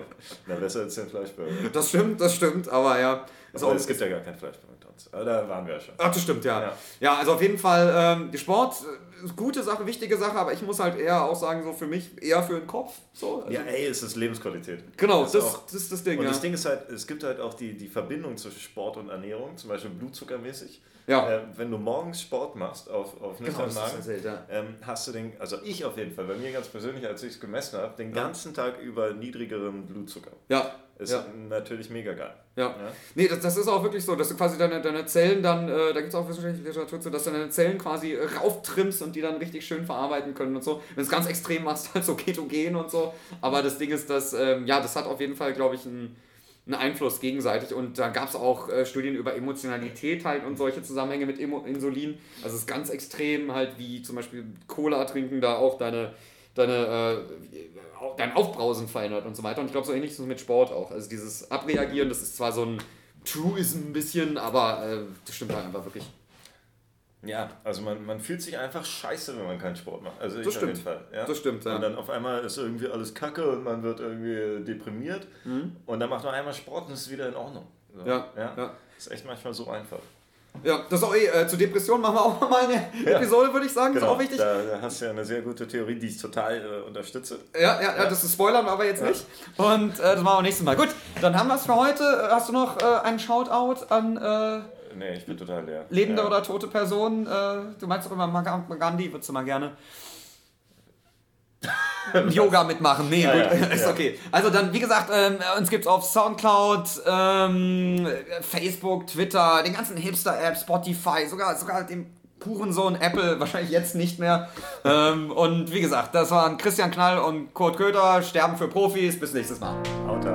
Na, besser als den Fleischburger. Das stimmt, das stimmt, aber ja. Aber es gibt ja gar kein Fleisch McDonalds. Aber da waren wir ja schon. Ach, das stimmt, ja. Ja, ja also auf jeden Fall, ähm, Sport, äh, gute Sache, wichtige Sache, aber ich muss halt eher auch sagen, so für mich eher für den Kopf. So. Also ja, ey, es ist Lebensqualität. Genau, das, das, auch, das ist das Ding. Und ja. das Ding ist halt, es gibt halt auch die, die Verbindung zwischen Sport und Ernährung, zum Beispiel blutzuckermäßig. Ja. Äh, wenn du morgens Sport machst auf, auf genau, Magen, erzählt, ja. ähm, hast du den, also ich auf jeden Fall, bei mir ganz persönlich, als ich es gemessen habe, den ganzen Tag über niedrigeren Blutzucker. Ja. Ist ja. natürlich mega geil. Ja. ja. Nee, das, das ist auch wirklich so, dass du quasi deine, deine Zellen dann, äh, da gibt es auch wissenschaftliche Literatur zu, dass du deine Zellen quasi rauftrimmst und die dann richtig schön verarbeiten können und so. Wenn du es ganz extrem machst, halt *laughs* so ketogen und so. Aber das Ding ist, dass, ähm, ja, das hat auf jeden Fall, glaube ich, einen, einen Einfluss gegenseitig. Und da gab es auch äh, Studien über Emotionalität halt und solche Zusammenhänge mit Emo Insulin. Also es ist ganz extrem halt, wie zum Beispiel Cola trinken da auch deine deine, äh, dein Aufbrausen verändert und so weiter. Und ich glaube, so ähnlich ist es mit Sport auch. Also dieses Abreagieren, das ist zwar so ein Truism ein bisschen, aber äh, das stimmt halt einfach wirklich. Ja, also man, man fühlt sich einfach scheiße, wenn man keinen Sport macht. Also das stimmt. Fall, ja? Das stimmt, ja. Und dann auf einmal ist irgendwie alles kacke und man wird irgendwie deprimiert. Mhm. Und dann macht man einmal Sport und ist wieder in Ordnung. So. Ja, ja. ja. Ist echt manchmal so einfach. Ja, das ist auch eh, äh, zu Depressionen machen wir auch mal eine ja. Episode, würde ich sagen. Genau, ist auch wichtig. Da, da, hast du ja eine sehr gute Theorie, die ich total äh, unterstütze. Ja, ja, ja, das ist spoilern aber jetzt ja. nicht. Und äh, das machen wir nächstes Mal. Gut, dann haben wir es für heute. Äh, hast du noch äh, einen Shoutout an. Äh, nee, ich bin total leer. Lebende oder tote Personen? Du meinst doch immer Gandhi, würdest du mal gerne. *laughs* Yoga mitmachen. Nee, gut, ja, *laughs* ist okay. Also dann, wie gesagt, ähm, uns gibt es auf Soundcloud, ähm, Facebook, Twitter, den ganzen Hipster-Apps, Spotify, sogar, sogar dem puren Sohn Apple, *laughs* wahrscheinlich jetzt nicht mehr. ähm, und wie gesagt, das waren Christian Knall und Kurt Köter, Sterben für Profis. Bis nächstes Mal. Haut